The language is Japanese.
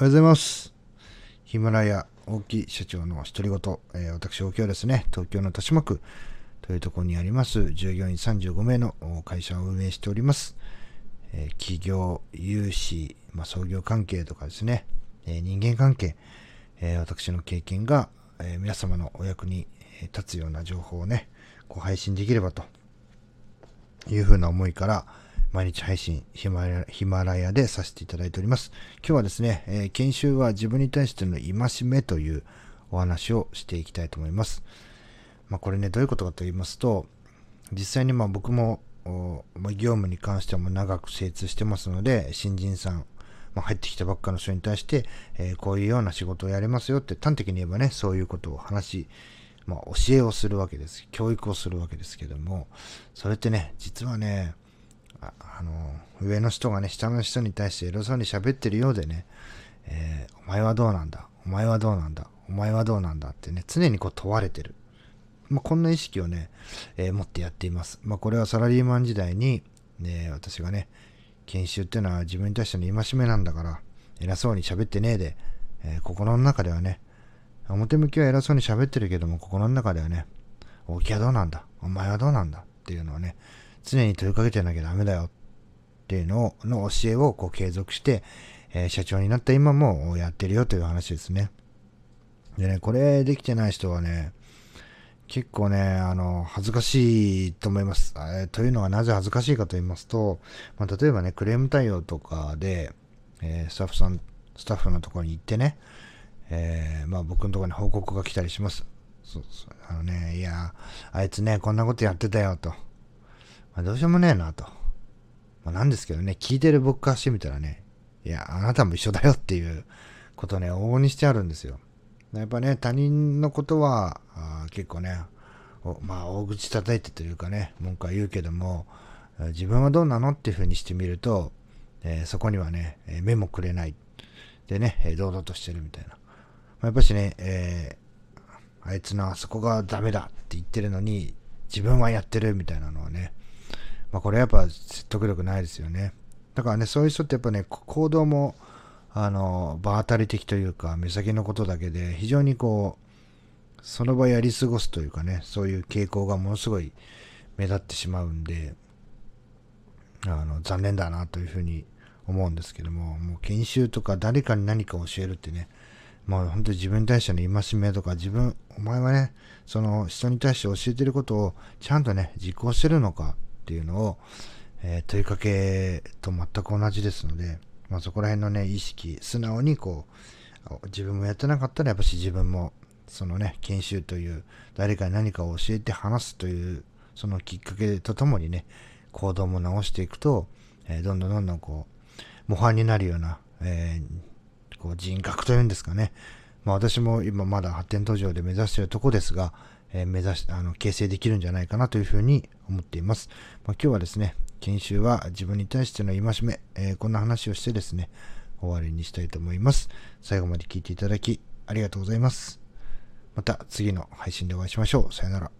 おはようございます。ヒマラヤ大木社長の独り言、えー私、大木はですね、東京の豊島区というところにあります、従業員35名の会社を運営しております。えー企業、融資、まあ、創業関係とかですね、えー人間関係、え私の経験が、え皆様のお役に立つような情報をね、こう配信できればというふうな思いから、毎日配信ヒマラヒマラヤでさせていただいております。今日はですね、えー研修は自分に対しての戒めというお話をしていきたいと思います。まあ、これね、どういうことかと言いますと、実際にまあ僕も、業務に関してはも長く精通してますので、新人さん、まあ、入ってきたばっかの人に対して、えーこういうような仕事をやれますよって端的に言えばね、そういうことを話し、まあ、教えをするわけです。教育をするわけですけども、それってね、実はね、ああの、上の人がね、下の人に対して偉そうに喋ってるようでね、えーお前はどうなんだ？お前はどうなんだ？お前はどうなんだってね、常にこう問われてる。まあ、こんな意識をね、えー持ってやっています。まあ、これはサラリーマン時代に、ね、私がね、研修っていうのは自分に対しての戒めなんだから、偉そうに喋ってねえで、えー心の中ではね、表向きは偉そうに喋ってるけども、心の中ではね、大木はどうなんだ？お前はどうなんだ？っていうのをね、常に問いかけてなきゃダメだよっていうの、の教えをこう継続して、えー社長になった今もやってるよという話ですね。でね、これできてない人はね、結構ね、あの、恥ずかしいと思います。えというのはなぜ恥ずかしいかと言いますと、まあ、例えばね、クレーム対応とかで、えースタッフさん、スタッフのところに行ってね、えーまあ僕のところに報告が来たりします。そうそうあのね、いや、あいつね、こんなことやってたよと。まあ、どうしようもねえなと。まあ、なんですけどね、聞いてる僕からしてみたらね、いや、あなたも一緒だよっていうことね、往々にしてあるんですよ。やっぱね、他人のことは、あ結構ね、まあ、大口叩いてというかね、文句は言うけども、自分はどうなのっていうふうにしてみると、えーそこにはね、目もくれない。でね、堂々としてるみたいな。まあ、やっぱしね、えーあいつのあそこがダメだって言ってるのに、自分はやってるみたいなのはね、まあこれやっぱ説得力ないですよね。だからね、そういう人ってやっぱね、行動も、あの、場当たり的というか、目先のことだけで、非常にこう、その場やり過ごすというかね、そういう傾向がものすごい目立ってしまうんで、あの、残念だなというふうに思うんですけども、もう研修とか誰かに何か教えるってね、もう本当に自分に対しての戒めとか、自分、お前はね、その人に対して教えてることをちゃんとね、実行してるのかっていうのを、えー問いかけと全く同じですので、まあそこら辺のね、意識、素直にこう、自分もやってなかったらやっぱし自分も、そのね、研修という、誰かに何かを教えて話すという、そのきっかけとともにね、行動も直していくと、えーどんどんどんどんこう、模範になるような、えーこう人格というんですかね。まあ私も今まだ発展途上で目指しているとこですが、えー目指し、あの、形成できるんじゃないかなというふうに思っています。まあ、今日はですね、研修は自分に対しての戒め、えーこんな話をしてですね、終わりにしたいと思います。最後まで聞いていただき、ありがとうございます。また次の配信でお会いしましょう。さよなら。